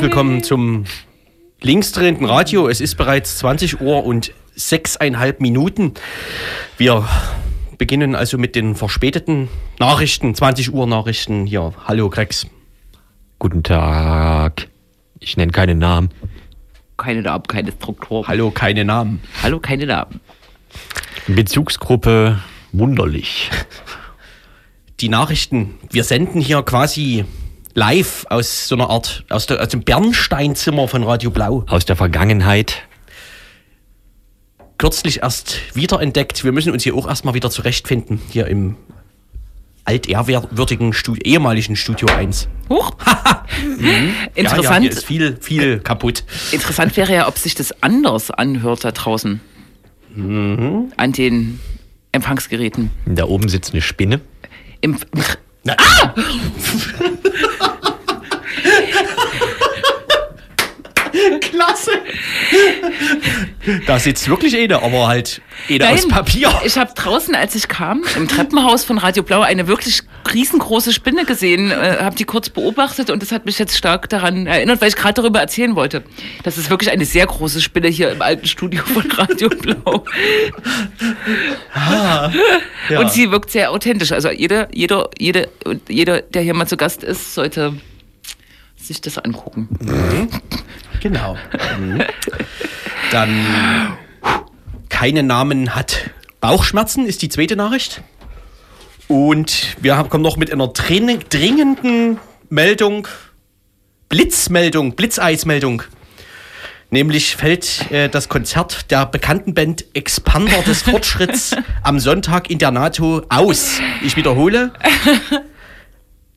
Herzlich willkommen zum linksdrehenden Radio. Es ist bereits 20 Uhr und sechseinhalb Minuten. Wir beginnen also mit den verspäteten Nachrichten, 20 Uhr Nachrichten hier. Hallo Grex. Guten Tag. Ich nenne keine Namen. Keine Namen, keine Struktur. Hallo, keine Namen. Hallo, keine Namen. Bezugsgruppe wunderlich. Die Nachrichten, wir senden hier quasi live aus so einer Art, aus, der, aus dem Bernsteinzimmer von Radio Blau. Aus der Vergangenheit. Kürzlich erst wiederentdeckt. Wir müssen uns hier auch erstmal wieder zurechtfinden, hier im altehrwürdigen Studio, ehemaligen Studio 1. Huch. Mhm. Interessant. Ja, ja, hier ist viel, viel kaputt. Interessant wäre ja, ob sich das anders anhört da draußen. Mhm. An den Empfangsgeräten. Da oben sitzt eine Spinne. Im, Na, Da sitzt wirklich eine, aber halt eine aus Papier. Ich habe draußen, als ich kam, im Treppenhaus von Radio Blau eine wirklich riesengroße Spinne gesehen, äh, habe die kurz beobachtet und das hat mich jetzt stark daran erinnert, weil ich gerade darüber erzählen wollte. Das ist wirklich eine sehr große Spinne hier im alten Studio von Radio Blau. Ah, ja. Und sie wirkt sehr authentisch. Also jeder, jeder, jede, jeder, der hier mal zu Gast ist, sollte sich das angucken. Genau. Mhm. Dann keine Namen hat Bauchschmerzen, ist die zweite Nachricht. Und wir haben, kommen noch mit einer drin- dringenden Meldung, Blitzmeldung, Blitzeismeldung. Nämlich fällt äh, das Konzert der bekannten Band Expander des Fortschritts am Sonntag in der NATO aus. Ich wiederhole.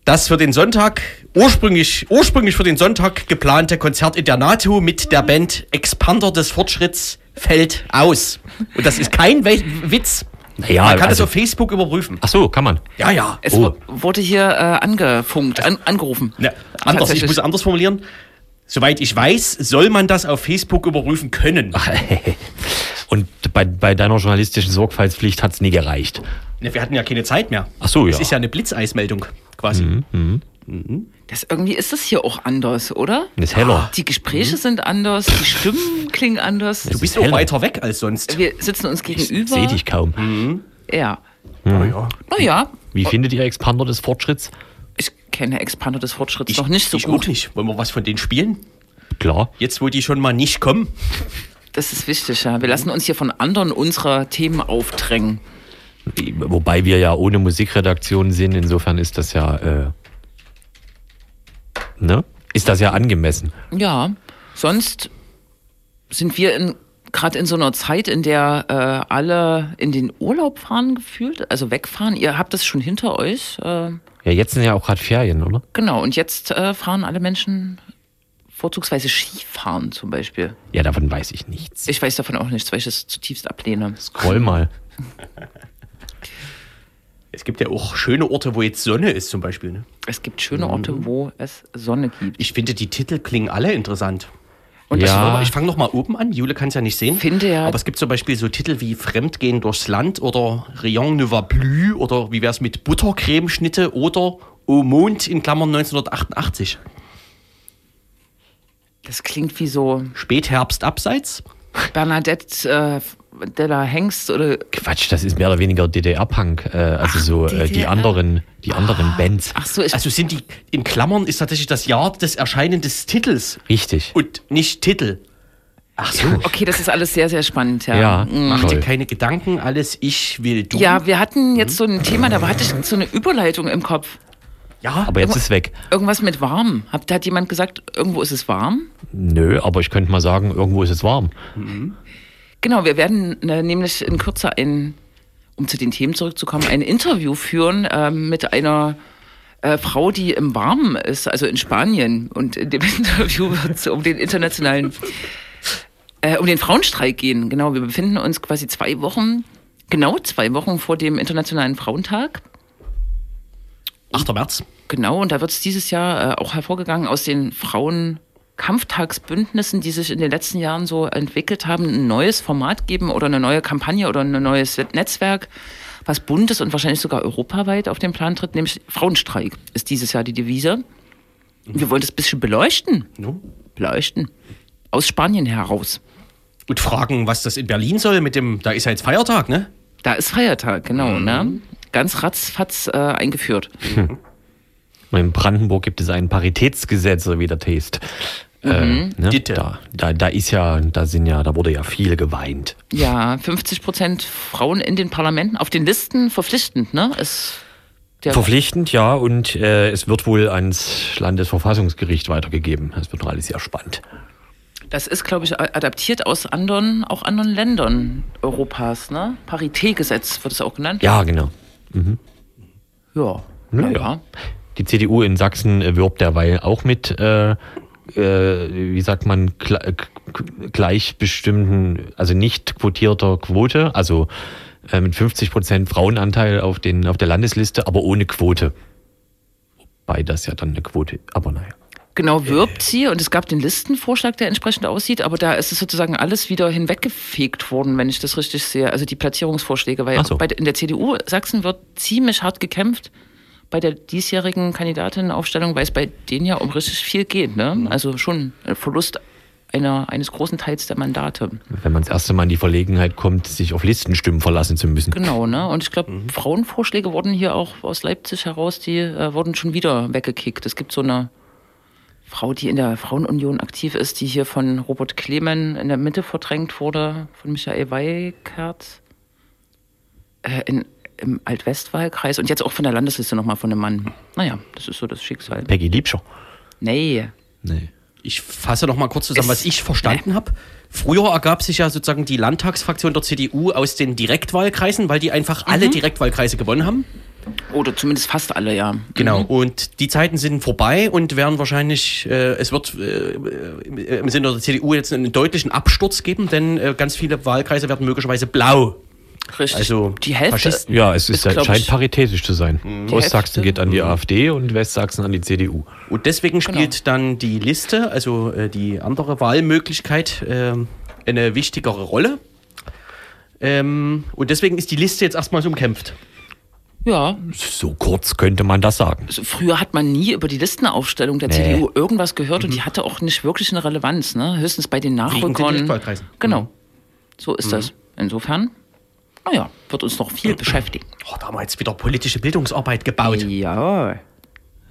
Das für den Sonntag, ursprünglich, ursprünglich für den Sonntag geplante Konzert in der NATO mit der Band Expander des Fortschritts fällt aus. Und das ist kein We Witz. Naja, Man kann also- das auf Facebook überprüfen. Ach so, kann man. Ja, ja. Es Oh. wu- wurde hier äh, angefunkt, an, angerufen. Ja, anders, ich muss anders formulieren. Soweit ich weiß, soll man das auf Facebook überprüfen können. Und bei, bei deiner journalistischen Sorgfaltspflicht hat es nie gereicht. Ne, wir hatten ja keine Zeit mehr. Ach so, Es ja. ist ja eine Blitzeismeldung quasi. Das, irgendwie ist das hier auch anders, oder? Ist heller. Die Gespräche sind anders, die Stimmen klingen anders. Du bist ist auch weiter weg als sonst. Wir sitzen uns gegenüber. Sehe dich kaum. Ja. Ja, ja. Naja, Wie findet ihr Expander des Fortschritts? ich kenne Expander des Fortschritts Ich, noch nicht so ich gut. auch nicht. Wollen wir was von denen spielen? Klar. Jetzt, wo die schon mal nicht kommen. Das ist wichtig, ja. Wir lassen uns hier von anderen unserer Themen aufdrängen. Wobei wir ja ohne Musikredaktion sind, insofern ist das ja, äh, ne? Ist das ja angemessen. Ja, sonst sind wir in gerade in so einer Zeit, in der äh, alle in den Urlaub fahren gefühlt, also wegfahren. Ihr habt das schon hinter euch. Äh, Ja, jetzt sind ja auch gerade Ferien, oder? genau, und jetzt äh, fahren alle Menschen vorzugsweise Skifahren zum Beispiel. Ja, davon weiß ich nichts. Ich weiß davon auch nichts, weil ich das zutiefst ablehne. Scroll mal. Es gibt ja auch schöne Orte, wo jetzt Sonne ist zum Beispiel. Ne? Es gibt schöne Orte, wo es Sonne gibt. Ich finde, die Titel klingen alle interessant. Und Ja. Ich fange noch mal oben an. Jule kann es ja nicht sehen. Finde ja- Aber es gibt zum Beispiel so Titel wie Fremdgehen durchs Land oder Rien ne va plus oder wie wäre es mit Buttercremeschnitte oder O Mond in Klammern 1988. das klingt wie so Spätherbst abseits. Bernadette äh, Della Hengst oder Quatsch, das ist mehr oder weniger DDR-Punk. Äh, also so äh, die DDR. anderen, die anderen Bands. ach so, Also sind die in Klammern ist tatsächlich das Jahr des Erscheinen des Titels Richtig. und nicht Titel. Ach so. okay, das ist alles sehr, sehr spannend, ja. Ja. Mm. Mach dir keine Gedanken, alles ich will du. Ja, wir hatten jetzt so ein Thema, da hatte ich so eine Überleitung im Kopf. ja Aber jetzt ist weg. Irgendwas mit warm. Hat, hat jemand gesagt, irgendwo ist es warm? Nö, aber ich könnte mal sagen, irgendwo ist es warm. Genau, wir werden äh, nämlich in Kürze ein, um zu den Themen zurückzukommen, ein Interview führen ähm, mit einer äh, Frau, die im Warmen ist, also in Spanien. Und in dem Interview wird es um den internationalen, äh, um den Frauenstreik gehen. Genau, wir befinden uns quasi zwei Wochen, genau zwei Wochen vor dem Internationalen Frauentag. 8. März. Genau, und da wird es dieses Jahr äh, auch hervorgegangen aus den Frauenkampftagsbündnissen, die sich in den letzten Jahren so entwickelt haben, ein neues Format geben oder eine neue Kampagne oder ein neues Netzwerk, was buntes und wahrscheinlich sogar europaweit auf den Plan tritt, nämlich Frauenstreik ist dieses Jahr die Devise. Wir wollen das ein bisschen beleuchten. Beleuchten. Aus Spanien heraus. Und fragen, was das in Berlin soll mit dem, da ist ja jetzt Feiertag, ne? Da ist Feiertag, genau, ne? Ganz ratzfatz äh, eingeführt. In Brandenburg gibt es ein Paritätsgesetz, so wie der Taste. Äh, ne? Ditte. da, da, da ist ja, da sind ja, da wurde ja viel geweint. Ja, 50 Prozent Frauen in den Parlamenten, auf den Listen verpflichtend, ne? Ist Verpflichtend, ja, und äh, es wird wohl ans Landesverfassungsgericht weitergegeben. Das wird alles sehr spannend. Das ist, glaube ich, adaptiert aus anderen, auch anderen Ländern Europas, ne? Paritätgesetz wird es auch genannt. Ja, genau. Ja. Na ja. Die CDU in Sachsen äh, wirbt derweil auch mit, äh, äh, wie sagt man, gleichbestimmten, also nicht quotierter Quote, also äh, mit 50 Prozent Frauenanteil auf, den, auf der Landesliste, aber ohne Quote. Wobei das ja dann eine Quote, aber naja. Genau, wirbt sie und es gab den Listenvorschlag, der entsprechend aussieht, aber da ist es sozusagen alles wieder hinweggefegt worden, wenn ich das richtig sehe. Also die Platzierungsvorschläge, weil so. bei, in der CDU Sachsen wird ziemlich hart gekämpft bei der diesjährigen Kandidatinnenaufstellung, weil es bei denen ja um richtig viel geht. Ne? Also schon ein Verlust einer, eines großen Teils der Mandate. Wenn man das erste Mal in die Verlegenheit kommt, sich auf Listenstimmen verlassen zu müssen. Genau, ne? Und ich glaube, Frauenvorschläge wurden hier auch aus Leipzig heraus, die äh, wurden schon wieder weggekickt. Es gibt so eine Frau, die in der Frauenunion aktiv ist, die hier von Robert Klemen in der Mitte verdrängt wurde, von Michael Weikert äh, in, im Altwestwahlkreis und jetzt auch von der Landesliste nochmal von einem Mann. Naja, das ist so das Schicksal. Peggy Liebscher. Nee. Nee. Ich fasse noch mal kurz zusammen, Es- was ich verstanden habe. Früher ergab sich ja sozusagen die Landtagsfraktion der CDU aus den Direktwahlkreisen, weil die einfach alle Direktwahlkreise gewonnen haben. Oder zumindest fast alle, ja. Genau. Und die Zeiten sind vorbei und werden wahrscheinlich, äh, es wird äh, im- im Sinne der CDU jetzt einen deutlichen Absturz geben, denn äh, ganz viele Wahlkreise werden möglicherweise blau. Richtig. Also die Hälfte. Faschisten. Ja, es ist, Ist, glaub scheint ich- paritätisch zu sein. Ostsachsen Hälfte. geht an die AfD und Westsachsen an die CDU. Und deswegen spielt dann die Liste, also äh, die andere Wahlmöglichkeit, ähm, eine wichtigere Rolle. Ähm, und deswegen ist die Liste jetzt erstmal so umkämpft. ja, So kurz könnte man das sagen. Also früher hat man nie über die Listenaufstellung der Nee. CDU irgendwas gehört und die hatte auch nicht wirklich eine Relevanz, ne? Höchstens bei den Nachrückern. Genau. So ist das. Insofern, naja, wird uns noch viel beschäftigen. Oh, da haben wir jetzt wieder politische Bildungsarbeit gebaut. Ja.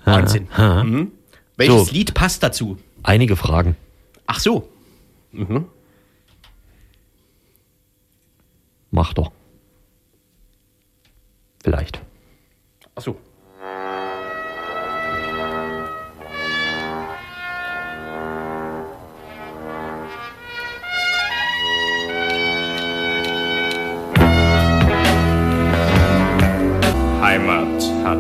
Wahnsinn. Mhm. Welches So. Lied passt dazu? Einige Fragen. Ach so. Mach doch. Vielleicht. Ach so. Heimat hat.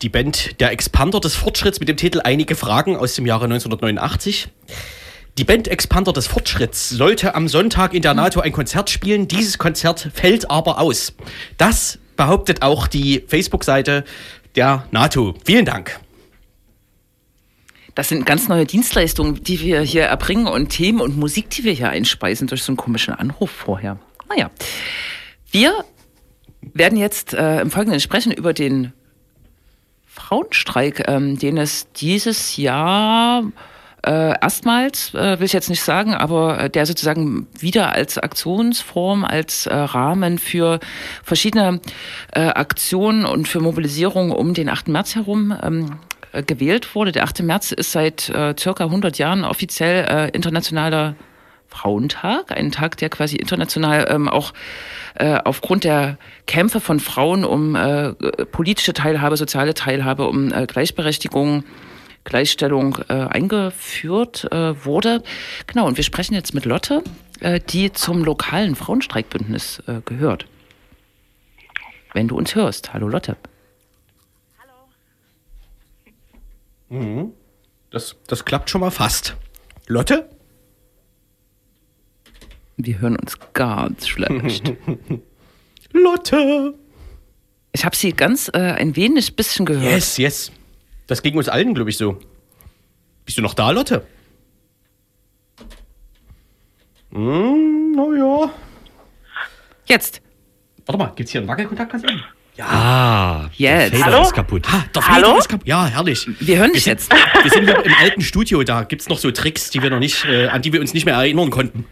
Die Band Der Expander des Fortschritts mit dem Titel Einige Fragen aus dem Jahre 1989. Die Band Expander des Fortschritts sollte am Sonntag in der NATO ein Konzert spielen. Dieses Konzert fällt aber aus. Das behauptet auch die Facebook-Seite der NATO. Vielen Dank. Das sind ganz neue Dienstleistungen, die wir hier erbringen und Themen und Musik, die wir hier einspeisen durch so einen komischen Anruf vorher. Naja. Wir werden jetzt äh, im Folgenden sprechen über den Frauenstreik, ähm, den es dieses Jahr äh, erstmals, äh, will ich jetzt nicht sagen, aber äh, der sozusagen wieder als Aktionsform, als äh, Rahmen für verschiedene äh, Aktionen und für Mobilisierung um den 8. März herum ähm, äh, gewählt wurde. Der 8. März ist seit circa 100 Jahren offiziell internationaler Frauentag, ein Tag, der quasi international ähm, auch äh, aufgrund der Kämpfe von Frauen um äh, politische Teilhabe, soziale Teilhabe, um äh, Gleichberechtigung, Gleichstellung äh, eingeführt äh, wurde. Genau, und wir sprechen jetzt mit Lotte, äh, die zum lokalen Frauenstreikbündnis äh, gehört. Wenn du uns hörst. Hallo Lotte. Das, das klappt schon mal fast. Lotte? Wir hören uns ganz schlecht. Lotte! Ich habe Sie ganz äh, ein wenig bisschen gehört. Yes, yes. Das ging uns allen, glaube ich, so. Bist du noch da, Lotte? Hm, naja. Jetzt. Warte mal, gibt's hier einen Wackelkontakt ganz eben? Ah, Jetzt. der Fader Hallo? ist kaputt. Ha, der Hallo? Fader ist kaputt. Ja, herrlich. Wir hören dich sind, jetzt. Wir sind im alten Studio, da gibt's noch so Tricks, die wir noch nicht, äh, an die wir uns nicht mehr erinnern konnten.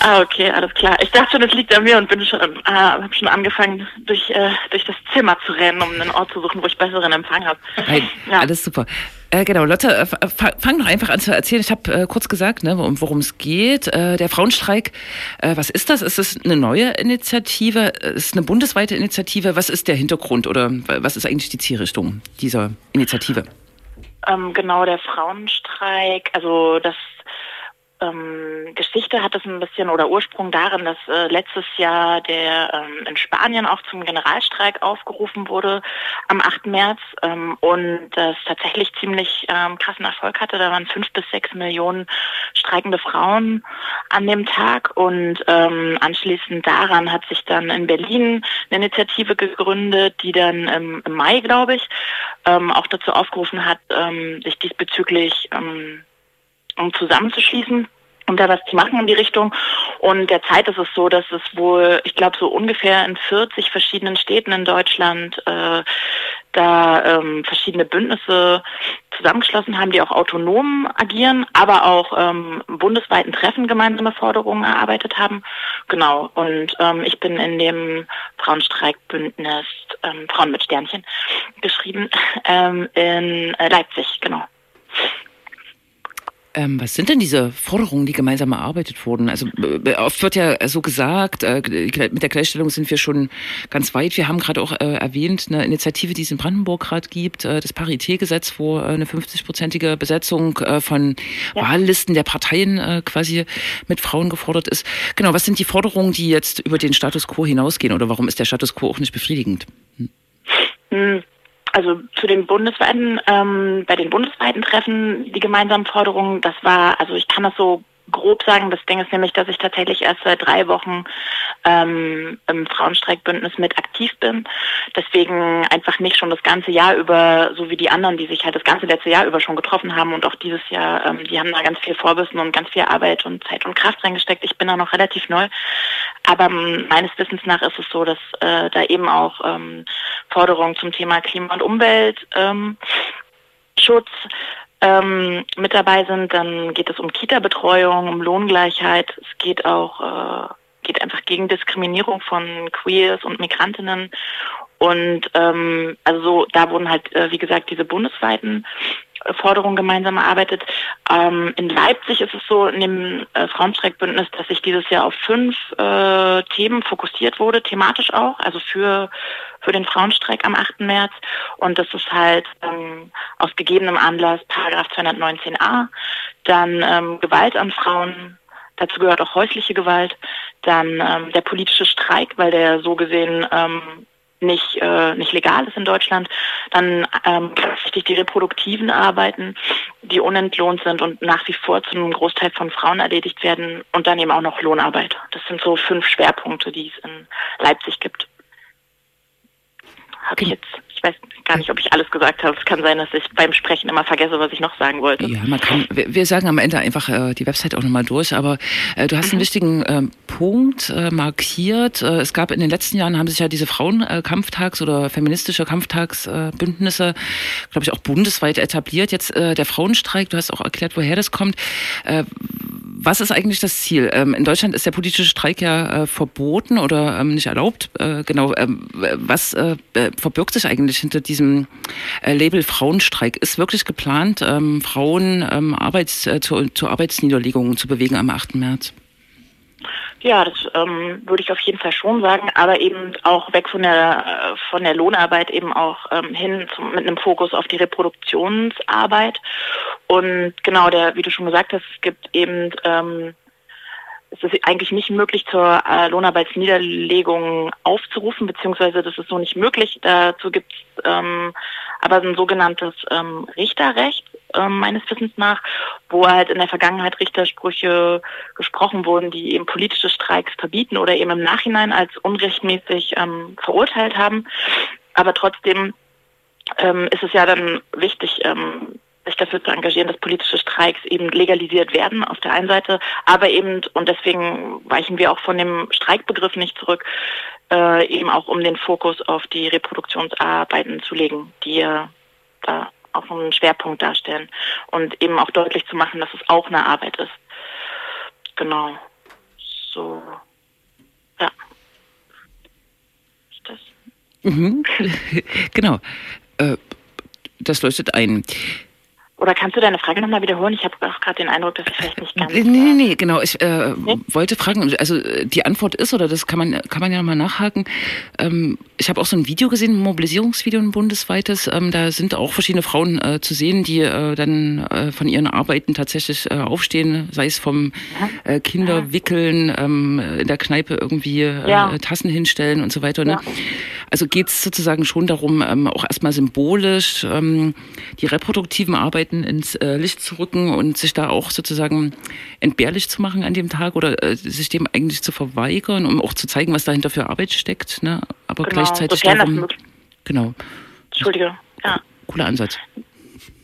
Ah, okay, alles klar. Ich dachte schon, es liegt an mir und bin schon, äh, habe schon angefangen, durch, äh, durch das Zimmer zu rennen, um einen Ort zu suchen, wo ich besseren Empfang habe. Nein, Ja. alles super. Äh, genau, Lotte, äh, fang doch einfach an zu erzählen. Ich habe äh, kurz gesagt, ne, um worum es geht. Äh, der Frauenstreik, was ist das? Ist es eine neue Initiative? Ist es eine bundesweite Initiative? Was ist der Hintergrund oder was ist eigentlich die Zielrichtung dieser Initiative? Ähm, genau, der Frauenstreik, also das ähm, Geschichte hat es ein bisschen oder Ursprung darin, dass äh, letztes Jahr der ähm, in Spanien auch zum Generalstreik aufgerufen wurde am 8. März ähm, und das tatsächlich ziemlich ähm, krassen Erfolg hatte. Da waren fünf bis sechs Millionen streikende Frauen an dem Tag und ähm, anschließend daran hat sich dann in Berlin eine Initiative gegründet, die dann ähm, im Mai, glaube ich, ähm, auch dazu aufgerufen hat, ähm, sich diesbezüglich ähm, um zusammenzuschließen, um da was zu machen in die Richtung. Und derzeit ist es so, dass es wohl, ich glaube, so ungefähr in 40 verschiedenen Städten in Deutschland äh, da ähm, verschiedene Bündnisse zusammengeschlossen haben, die auch autonom agieren, aber auch ähm, bundesweiten Treffen gemeinsame Forderungen erarbeitet haben. Genau. Und ähm, ich bin in dem Frauenstreikbündnis ähm, Frauen mit Sternchen geschrieben ähm, in äh, Leipzig. Genau. Ähm, was sind denn diese Forderungen, die gemeinsam erarbeitet wurden? Also äh, oft wird ja so gesagt, äh, mit der Gleichstellung sind wir schon ganz weit. Wir haben gerade auch äh, erwähnt, eine Initiative, die es in Brandenburg gerade gibt, äh, das Paritätgesetz, wo äh, eine 50-prozentige Besetzung äh, von Ja. Wahllisten der Parteien äh, quasi mit Frauen gefordert ist. Genau, was sind die Forderungen, die jetzt über den Status quo hinausgehen oder warum ist der Status quo auch nicht befriedigend? Hm, Also zu den bundesweiten, ähm, bei den bundesweiten Treffen, die gemeinsamen Forderungen, das war, also ich kann das so grob sagen, das Ding ist nämlich, dass ich tatsächlich erst seit drei Wochen ähm, im Frauenstreikbündnis mit aktiv bin. Deswegen einfach nicht schon das ganze Jahr über, so wie die anderen, die sich halt das ganze letzte Jahr über schon getroffen haben und auch dieses Jahr, ähm, die haben da ganz viel Vorwissen und ganz viel Arbeit und Zeit und Kraft reingesteckt. Ich bin da noch relativ neu. Aber ähm, meines Wissens nach ist es so, dass äh, da eben auch ähm, Forderungen zum Thema Klima und Umwelt ähm, ähm, mit dabei sind. Dann geht es um Kita-Betreuung, um Lohngleichheit. Es geht auch äh, geht einfach gegen Diskriminierung von Queers und Migrantinnen. Und ähm, also so, da wurden halt, äh, wie gesagt, diese bundesweiten Forderungen gemeinsam erarbeitet. Ähm, in Leipzig ist es so, in dem äh, Frauenstreikbündnis, dass sich dieses Jahr auf fünf äh, Themen fokussiert wurde, thematisch auch, also für, für den Frauenstreik am 8. März. Und das ist halt ähm, aus gegebenem Anlass Paragraph 219a, dann ähm, Gewalt an Frauen, dazu gehört auch häusliche Gewalt, dann ähm, der politische Streik, weil der so gesehen ähm, nicht, äh, nicht legal ist in Deutschland, dann ähm, richtig die reproduktiven Arbeiten, die unentlohnt sind und nach wie vor zu einem Großteil von Frauen erledigt werden und dann eben auch noch Lohnarbeit. Das sind so fünf Schwerpunkte, die es in Leipzig gibt. Habe ich jetzt, weiß gar nicht, ob ich alles gesagt habe. Es kann sein, dass ich beim Sprechen immer vergesse, was ich noch sagen wollte. Ja, man kann, wir, sagen am Ende einfach äh, die Website auch nochmal durch, aber äh, du hast einen wichtigen ähm, Punkt äh, markiert. Äh, es gab in den letzten Jahren, haben sich ja diese Frauenkampftags- oder feministische Kampftagsbündnisse, glaube ich, auch bundesweit etabliert. Jetzt äh, der Frauenstreik, du hast auch erklärt, woher das kommt. Äh, was ist eigentlich das Ziel? Ähm, in Deutschland ist der politische Streik ja äh, verboten oder ähm, nicht erlaubt. Äh, genau. Was äh, äh, verbirgt sich eigentlich hinter diesem äh, Label Frauenstreik? Ist wirklich geplant, ähm, Frauen ähm, Arbeits, äh, zu, zu Arbeitsniederlegungen zu bewegen am 8. März? Ja, das ähm, würde ich auf jeden Fall schon sagen, aber eben auch weg von der äh, von der Lohnarbeit eben auch ähm, hin zum, mit einem Fokus auf die Reproduktionsarbeit. Und genau, der, wie du schon gesagt hast, es gibt eben ähm, es ist eigentlich nicht möglich, zur äh, Lohnarbeitsniederlegung aufzurufen, beziehungsweise das ist so nicht möglich. Dazu gibt es ähm, aber ein sogenanntes ähm, Richterrecht, ähm, meines Wissens nach, wo halt in der Vergangenheit Richtersprüche gesprochen wurden, die eben politische Streiks verbieten oder eben im Nachhinein als unrechtmäßig ähm, verurteilt haben. aber trotzdem ähm, ist es ja dann wichtig, ähm, sich dafür zu engagieren, dass politische Streiks eben legalisiert werden auf der einen Seite, aber eben, und deswegen weichen wir auch von dem Streikbegriff nicht zurück, äh, eben auch um den Fokus auf die Reproduktionsarbeiten zu legen, die ja da auch einen Schwerpunkt darstellen und eben auch deutlich zu machen, dass es auch eine Arbeit ist. Genau. So. Ja. Ist das? Mhm. genau. Äh, das leuchtet ein. Oder kannst du deine Frage nochmal wiederholen? Ich habe auch gerade den Eindruck, dass ich vielleicht nicht ganz. Nee, nee, nee, genau. Ich äh, nee? wollte fragen, also die Antwort ist, oder das kann man, kann man ja nochmal nachhaken. Ähm, ich habe auch so ein Video gesehen, ein Mobilisierungsvideo, ein bundesweites. Ähm, da sind auch verschiedene Frauen äh, zu sehen, die äh, dann äh, von ihren Arbeiten tatsächlich äh, aufstehen, sei es vom äh, Kinderwickeln, ähm, in der Kneipe irgendwie äh, ja. Tassen hinstellen und so weiter. Ne? Ja. Also geht es sozusagen schon darum, ähm, auch erstmal symbolisch ähm, die reproduktiven Arbeiten ins äh, Licht zu rücken und sich da auch sozusagen entbehrlich zu machen an dem Tag oder äh, sich dem eigentlich zu verweigern, um auch zu zeigen, was dahinter für Arbeit steckt. Ne? Aber genau, gleichzeitig darum. Genau. Entschuldige. Ja. Cooler Ansatz.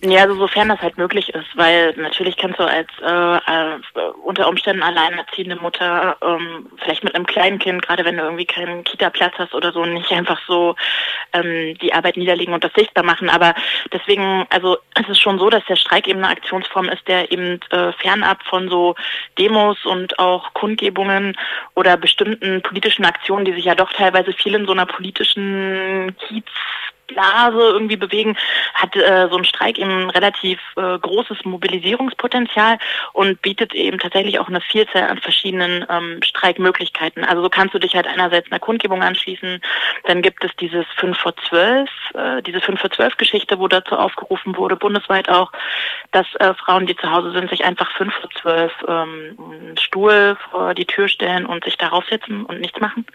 Ja, also sofern das halt möglich ist, weil natürlich kannst du als äh, äh, unter Umständen alleinerziehende Mutter, ähm, vielleicht mit einem kleinen Kind, gerade wenn du irgendwie keinen Kita-Platz hast oder so, nicht einfach so ähm, die Arbeit niederlegen und das sichtbar machen. Aber deswegen, also es ist schon so, dass der Streik eben eine Aktionsform ist, der eben äh, fernab von so Demos und auch Kundgebungen oder bestimmten politischen Aktionen, die sich ja doch teilweise viel in so einer politischen Kiez Blase irgendwie bewegen, hat äh, so ein Streik eben relativ äh, großes Mobilisierungspotenzial und bietet eben tatsächlich auch eine Vielzahl an verschiedenen ähm, Streikmöglichkeiten. Also so kannst du dich halt einerseits einer Kundgebung anschließen, dann gibt es dieses 5 vor 12, äh, diese 5 vor 12 Geschichte, wo dazu aufgerufen wurde, bundesweit auch, dass äh, Frauen, die zu Hause sind, sich einfach 5 vor 12 ähm, Stuhl vor die Tür stellen und sich darauf setzen und nichts machen.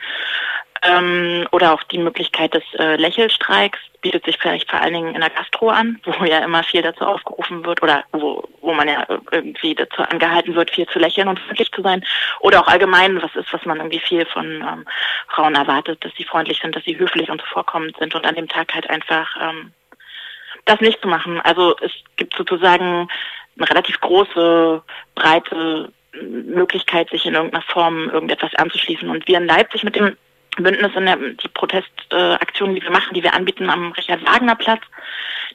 Ähm, oder auch die Möglichkeit des äh, Lächelstreiks bietet sich vielleicht vor allen Dingen in der Gastro an, wo ja immer viel dazu aufgerufen wird oder wo, wo man ja irgendwie dazu angehalten wird, viel zu lächeln und freundlich zu sein. Oder auch allgemein was ist, was man irgendwie viel von ähm, Frauen erwartet, dass sie freundlich sind, dass sie höflich und zuvorkommend sind und an dem Tag halt einfach ähm, das nicht zu machen. Also es gibt sozusagen eine relativ große, breite Möglichkeit, sich in irgendeiner Form irgendetwas anzuschließen. Und wir in Leipzig mit dem Bündnis der, die Protestaktionen, die wir machen, die wir anbieten am Richard-Wagner-Platz,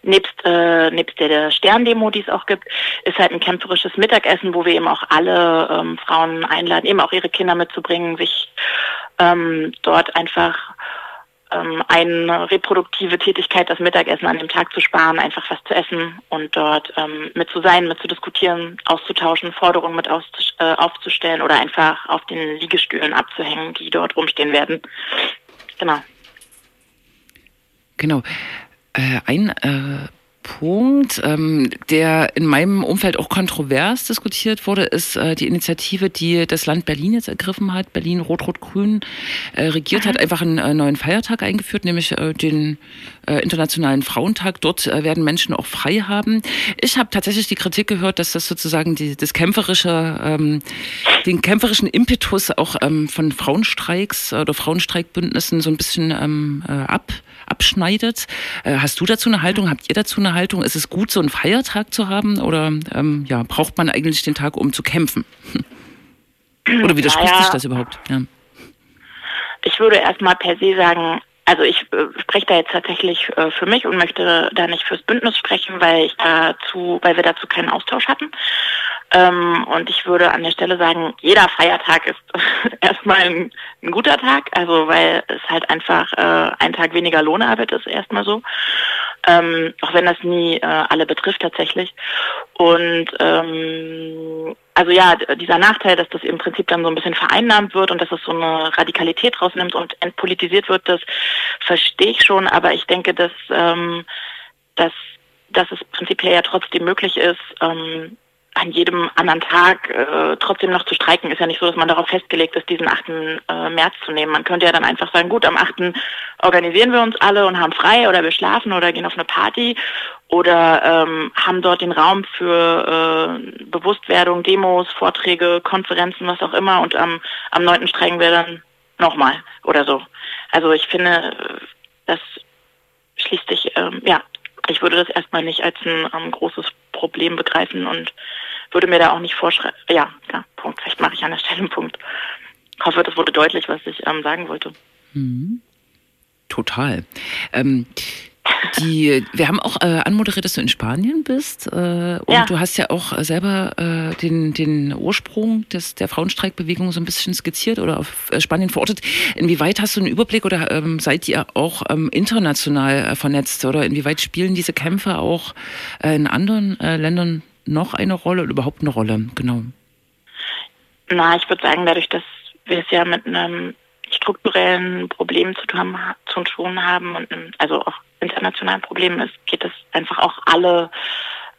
nebst, äh, nebst der, der Sterndemo, die es auch gibt, ist halt ein kämpferisches Mittagessen, wo wir eben auch alle ähm, Frauen einladen, eben auch ihre Kinder mitzubringen, sich ähm, dort einfach ähm, eine reproduktive Tätigkeit, das Mittagessen an dem Tag zu sparen, einfach was zu essen und dort ähm, mit zu sein, mit zu diskutieren, auszutauschen, Forderungen mit äh, aufzustellen oder einfach auf den Liegestühlen abzuhängen, die dort rumstehen werden. Genau. Genau. Äh, ein äh, Punkt, ähm, der in meinem Umfeld auch kontrovers diskutiert wurde, ist äh, die Initiative, die das Land Berlin jetzt ergriffen hat. Berlin Rot-Rot-Grün äh, regiert, mhm. hat einfach einen äh, neuen Feiertag eingeführt, nämlich äh, den äh, Internationalen Frauentag. Dort äh, werden Menschen auch frei haben. Ich habe tatsächlich die Kritik gehört, dass das sozusagen die, das kämpferische, ähm, den kämpferischen Impetus auch ähm, von Frauenstreiks oder Frauenstreikbündnissen so ein bisschen ähm, ab abschneidet. Äh, hast du dazu eine Haltung? Habt ihr dazu eine Haltung? Ist es gut, so einen Feiertag zu haben? Oder ähm, ja, braucht man eigentlich den Tag, um zu kämpfen? Oder widerspricht naja, sich das überhaupt? Ja. Ich würde erstmal per se sagen, also ich äh, spreche da jetzt tatsächlich äh, für mich und möchte da nicht fürs Bündnis sprechen, weil ich dazu, weil wir dazu keinen Austausch hatten. Ähm, und ich würde an der Stelle sagen, jeder Feiertag ist erstmal ein, ein, guter Tag, also weil es halt einfach äh, ein Tag weniger Lohnarbeit ist, erstmal so. Ähm, auch wenn das nie äh, alle betrifft tatsächlich. Und ähm, also ja, dieser Nachteil, dass das im Prinzip dann so ein bisschen vereinnahmt wird und dass es so eine Radikalität rausnimmt und entpolitisiert wird, das verstehe ich schon, aber ich denke, dass, ähm, dass, dass es prinzipiell ja trotzdem möglich ist, ähm, an jedem anderen Tag äh, trotzdem noch zu streiken. Ist ja nicht so, dass man darauf festgelegt ist, diesen 8. Äh, März zu nehmen. Man könnte ja dann einfach sagen, gut, am 8. organisieren wir uns alle und haben frei oder wir schlafen oder gehen auf eine Party oder ähm, haben dort den Raum für äh, Bewusstwerdung, Demos, Vorträge, Konferenzen, was auch immer und am, am 9. streiken wir dann nochmal oder so. Also ich finde, dass schließlich, ähm, ja, ich würde das erstmal nicht als ein ähm, großes Problem begreifen und würde mir da auch nicht vorschreiben. Ja, ja, Punkt. Vielleicht mache ich an der Stelle einen Punkt. Ich hoffe, das wurde deutlich, was ich ähm, sagen wollte. Mhm. Total. Ähm, die, wir haben auch äh, anmoderiert, dass du in Spanien bist. Äh, und ja. du hast ja auch selber äh, den, den Ursprung des, der Frauenstreikbewegung so ein bisschen skizziert oder auf äh, Spanien verortet. Inwieweit hast du einen Überblick oder ähm, seid ihr auch ähm, international äh, vernetzt? Oder inwieweit spielen diese Kämpfe auch äh, in anderen Ländern noch eine Rolle oder überhaupt eine Rolle? Genau. Na, ich würde sagen, dadurch, dass wir es ja mit einem strukturellen Problem zu tun, zu tun haben und also auch internationalen Problemen ist, geht es einfach auch alle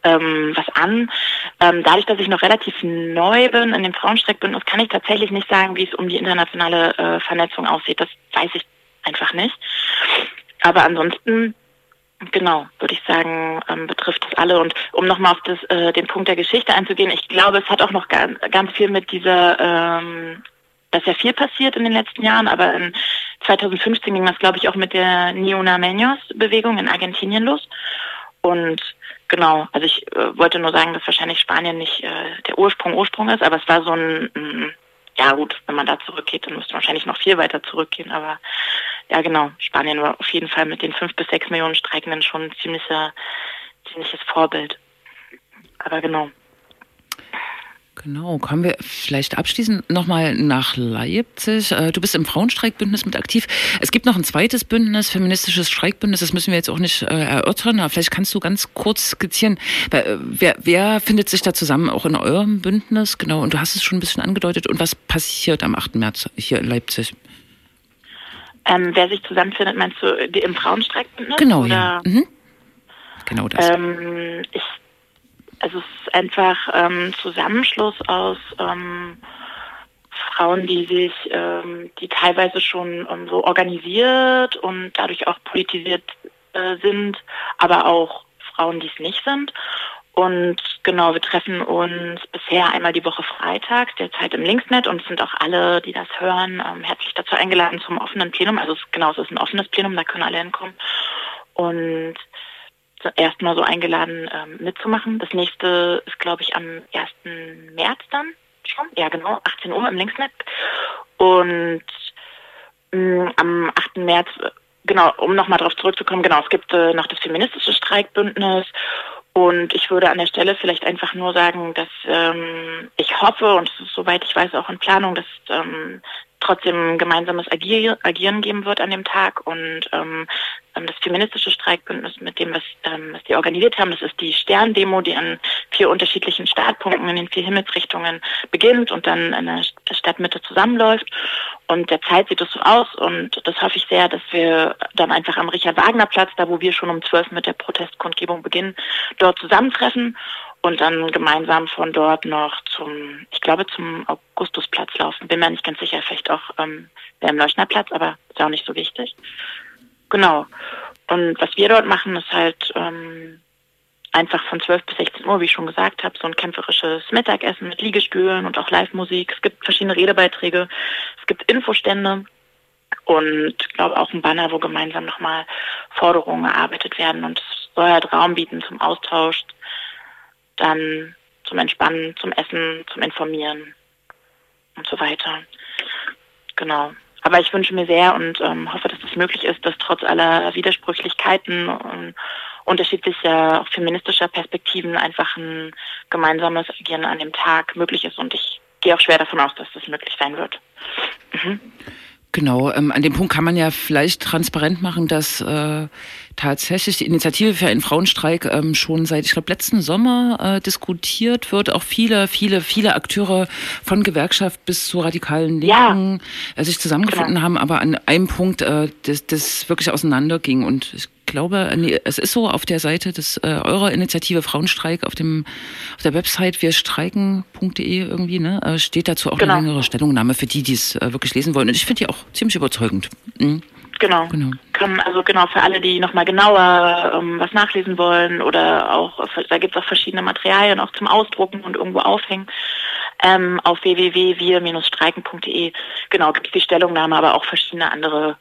ähm, was an. Ähm, dadurch, dass ich noch relativ neu bin in dem Frauenstreckbündnis, kann ich tatsächlich nicht sagen, wie es um die internationale äh, Vernetzung aussieht. Das weiß ich einfach nicht. Aber ansonsten, genau, würde ich sagen, ähm, betrifft es alle. Und um nochmal auf das, äh, den Punkt der Geschichte einzugehen, ich glaube, es hat auch noch ganz, ganz viel mit dieser ähm, da ist ja viel passiert in den letzten Jahren, aber in 2015 ging das, glaube ich, auch mit der Niuna-Menos-Bewegung in Argentinien los. Und genau, also ich äh, wollte nur sagen, dass wahrscheinlich Spanien nicht äh, der Ursprung Ursprung ist, aber es war so ein, ein, ja gut, wenn man da zurückgeht, dann müsste man wahrscheinlich noch viel weiter zurückgehen. Aber ja genau, Spanien war auf jeden Fall mit den fünf bis sechs Millionen Streikenden schon ein ziemlicher, ziemliches Vorbild. Aber genau. Genau, kommen wir vielleicht abschließend nochmal nach Leipzig. Äh, du bist im Frauenstreikbündnis mit aktiv. Es gibt noch ein zweites Bündnis, feministisches Streikbündnis, das müssen wir jetzt auch nicht äh, erörtern, aber vielleicht kannst du ganz kurz skizzieren, äh, wer, wer findet sich da zusammen auch in eurem Bündnis? Genau, und du hast es schon ein bisschen angedeutet. Und was passiert am 8. März hier in Leipzig? Ähm, wer sich zusammenfindet, meinst du im Frauenstreikbündnis? Genau, oder? ja. Mhm. Genau das. Ähm, ich also es ist einfach ähm, Zusammenschluss aus ähm, Frauen, die sich, ähm, die teilweise schon ähm, so organisiert und dadurch auch politisiert äh, sind, aber auch Frauen, die es nicht sind. Und genau, wir treffen uns bisher einmal die Woche freitags, derzeit im Linksnet und sind auch alle, die das hören, ähm, herzlich dazu eingeladen zum offenen Plenum. Also es, genau, es ist ein offenes Plenum, da können alle hinkommen. Und erstmal so eingeladen ähm, mitzumachen. Das nächste ist, glaube ich, am 1. März dann schon. Ja, genau, 18 Uhr im Linksnet. Und mh, mm, am 8. März, genau, um nochmal darauf zurückzukommen, genau, es gibt äh, noch das feministische Streikbündnis und ich würde an der Stelle vielleicht einfach nur sagen, dass ähm, ich hoffe, und es ist soweit ich weiß auch in Planung, dass ähm, trotzdem gemeinsames Agier Agieren geben wird an dem Tag und ähm, ähm, das feministische Streikbündnis mit dem, was, ähm, was die organisiert haben. Das ist die Sterndemo, die an vier unterschiedlichen Startpunkten in den vier Himmelsrichtungen beginnt und dann in der Stadtmitte zusammenläuft. Und derzeit sieht es so aus und das hoffe ich sehr, dass wir dann einfach am Richard-Wagner-Platz, da wo wir schon um zwölf mit der Protestkundgebung beginnen, dort zusammentreffen und dann gemeinsam von dort noch zum, ich glaube, zum Augustusplatz laufen. Bin mir nicht ganz sicher, vielleicht auch ähm, der im Leuchtnerplatz, aber ist auch nicht so wichtig. Genau. Und was wir dort machen, ist halt ähm, einfach von 12 bis 16 Uhr, wie ich schon gesagt habe, so ein kämpferisches Mittagessen mit Liegestühlen und auch Live-Musik. Es gibt verschiedene Redebeiträge, es gibt Infostände und ich glaube auch ein Banner, wo gemeinsam nochmal Forderungen erarbeitet werden und es soll halt Raum bieten zum Austausch, dann zum Entspannen, zum Essen, zum Informieren und so weiter. Genau. Aber ich wünsche mir sehr und ähm, hoffe, dass es möglich ist, dass trotz aller Widersprüchlichkeiten und unterschiedlicher, auch feministischer Perspektiven einfach ein gemeinsames Agieren an dem Tag möglich ist. Und ich gehe auch schwer davon aus, dass das möglich sein wird. Mhm. Genau, ähm, an dem Punkt kann man ja vielleicht transparent machen, dass äh, tatsächlich die Initiative für einen Frauenstreik ähm, schon seit, ich glaube, letzten Sommer äh, diskutiert wird. Auch viele, viele, viele Akteure von Gewerkschaft bis zu radikalen Linken ja. äh, sich zusammengefunden genau. haben, aber an einem Punkt äh, das, das wirklich auseinanderging. Und ich glaube, nee, es ist so auf der Seite des äh, eurer Initiative Frauenstreik auf dem auf der Website wirstreiken.de irgendwie, ne, äh, steht dazu auch genau. eine längere Stellungnahme für die, die es äh, wirklich lesen wollen. Und ich finde die auch ziemlich überzeugend. Mhm. Genau. genau. Also genau für alle, die nochmal genauer ähm, was nachlesen wollen oder auch, da gibt es auch verschiedene Materialien auch zum Ausdrucken und irgendwo aufhängen. Ähm, auf www.wir-streiken.de genau gibt es die Stellungnahme, aber auch verschiedene andere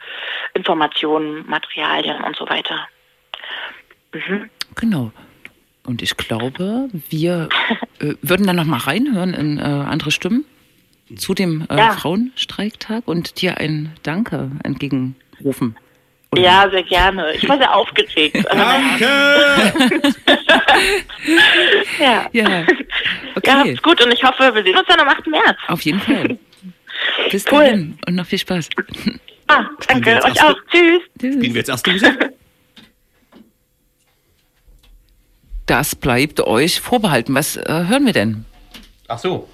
Informationen, Materialien und so weiter. Genau. Und ich glaube, wir äh, würden dann noch mal reinhören in äh, andere Stimmen zu dem äh, Ja. Frauenstreiktag und dir ein Danke entgegenrufen. Oder Ja, sehr gerne. Ich war sehr aufgeregt. Danke! ja. Ja, Ja, okay, habt's gut und ich hoffe, wir sehen uns dann am 8. März. auf jeden Fall. Bis Cool. dahin und noch viel Spaß. Ah, danke, euch auch. Tschüss. Spielen wir jetzt erste Musik? Das bleibt euch vorbehalten. Was äh, hören wir denn? Ach so.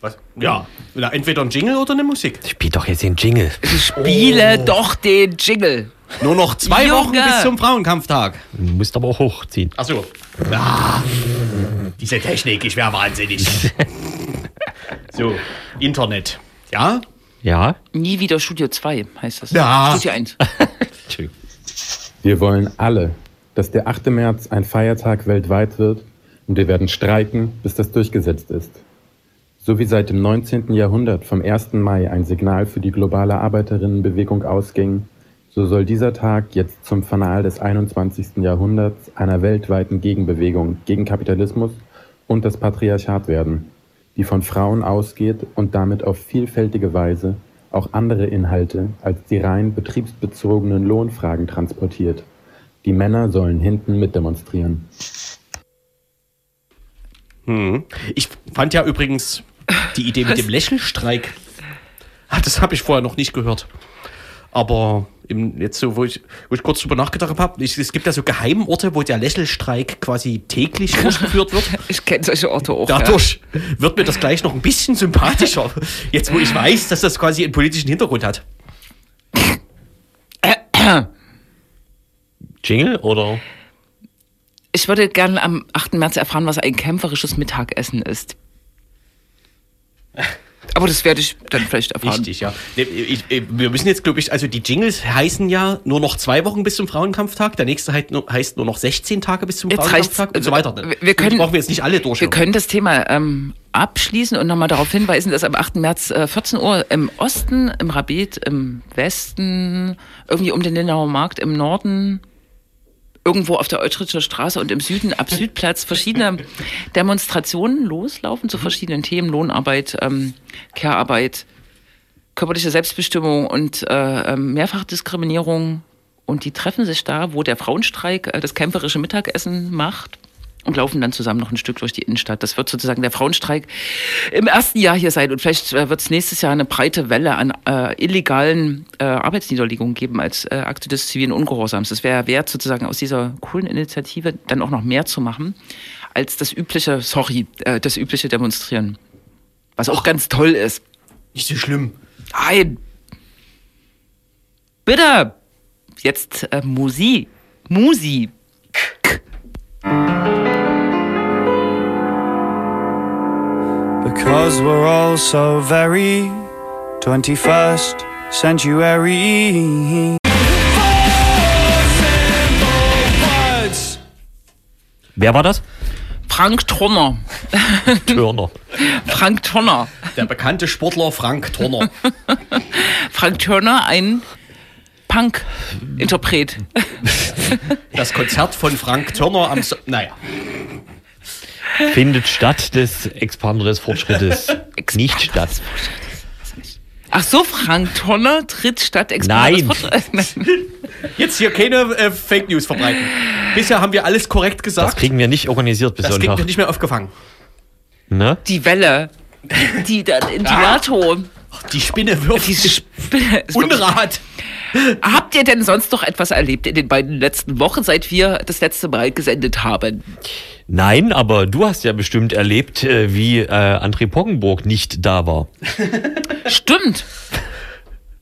Was? Ja, na, entweder ein Jingle oder eine Musik. Spiel doch jetzt den Jingle. Spiele doch den Jingle. Nur noch zwei Junge. Wochen bis zum Frauenkampftag. Du musst aber auch hochziehen. Ach so. Ah, diese Technik, ich wäre wahnsinnig. so, Internet. Ja? Ja? Nie wieder Studio 2 heißt das. Ja. Studio 1. Entschuldigung. Wir wollen alle, dass der 8. März ein Feiertag weltweit wird und wir werden streiken, bis das durchgesetzt ist. So wie seit dem 19. Jahrhundert vom 1. Mai ein Signal für die globale Arbeiterinnenbewegung ausging, so soll dieser Tag jetzt zum Fanal des 21. Jahrhunderts einer weltweiten Gegenbewegung gegen Kapitalismus und das Patriarchat werden, die von Frauen ausgeht und damit auf vielfältige Weise auch andere Inhalte als die rein betriebsbezogenen Lohnfragen transportiert. Die Männer sollen hinten mitdemonstrieren. Ich fand ja übrigens die Idee mit dem Lächelstreik. Ah, Das habe ich vorher noch nicht gehört. Aber im, jetzt so, wo ich, wo ich kurz drüber nachgedacht habe, es gibt ja so Geheimorte, wo der Lächelstreik quasi täglich durchgeführt wird. Ich kenne solche Orte auch. Dadurch wird mir das gleich noch ein bisschen sympathischer, jetzt wo ich weiß, dass das quasi einen politischen Hintergrund hat. Jingle oder? Ich würde gerne am 8. März erfahren, was ein kämpferisches Mittagessen ist. Aber das werde ich dann vielleicht erfahren. Richtig, ja. Ich, ich, wir müssen jetzt, glaube ich, also die Jingles heißen ja nur noch zwei Wochen bis zum Frauenkampftag. Der nächste heißt nur, heißt nur noch 16 Tage bis zum Jetzt Frauenkampftag und so weiter. Wir- können- Das brauchen wir jetzt nicht alle durch. Wir können das Thema ähm, abschließen und nochmal darauf hinweisen, dass am 8. März äh, 14 Uhr im Osten, im Rabit, im Westen, irgendwie um den Lindauer Markt, im Norden, irgendwo auf der Eutricher Straße und im Süden ab Südplatz verschiedene Demonstrationen loslaufen zu verschiedenen Themen, Lohnarbeit, ähm, Care-Arbeit, körperliche Selbstbestimmung und äh, ähm, Mehrfachdiskriminierung. Und die treffen sich da, wo der Frauenstreik äh, das kämpferische Mittagessen macht und laufen dann zusammen noch ein Stück durch die Innenstadt. Das wird sozusagen der Frauenstreik im ersten Jahr hier sein. Und vielleicht äh, wird es nächstes Jahr eine breite Welle an äh, illegalen äh, Arbeitsniederlegungen geben als äh, Akte des zivilen Ungehorsams. Es wäre wert, sozusagen aus dieser coolen Initiative dann auch noch mehr zu machen, als das übliche, sorry, äh, das übliche Demonstrieren. Was auch ganz toll ist. Nicht so schlimm. Nein. Bitte. Jetzt äh, Musi. Musi. Because we're all so very 21st century. Wer war das? Frank Turner. Turner. Frank Turner. Der bekannte Sportler Frank Turner. Frank Turner, ein Punk-Interpret. Das Konzert von Frank Turner am so Naja. Findet statt des Expander des Fortschrittes nicht statt. Ach so, Frank Turner tritt statt Nein. Jetzt hier keine äh, Fake News verbreiten. Bisher haben wir alles korrekt Das gesagt. kriegen wir nicht organisiert bis Das kriegen wir Sonntag. nicht mehr aufgefangen. Ne? Die Welle. Die, der Ventilator. Die Spinne wirft Diese Spinne. Unrat. Habt ihr denn sonst noch etwas erlebt in den beiden letzten Wochen, seit wir das letzte Mal gesendet haben? Nein, aber du hast ja bestimmt erlebt, äh, wie äh, André Poggenburg nicht da war. Stimmt.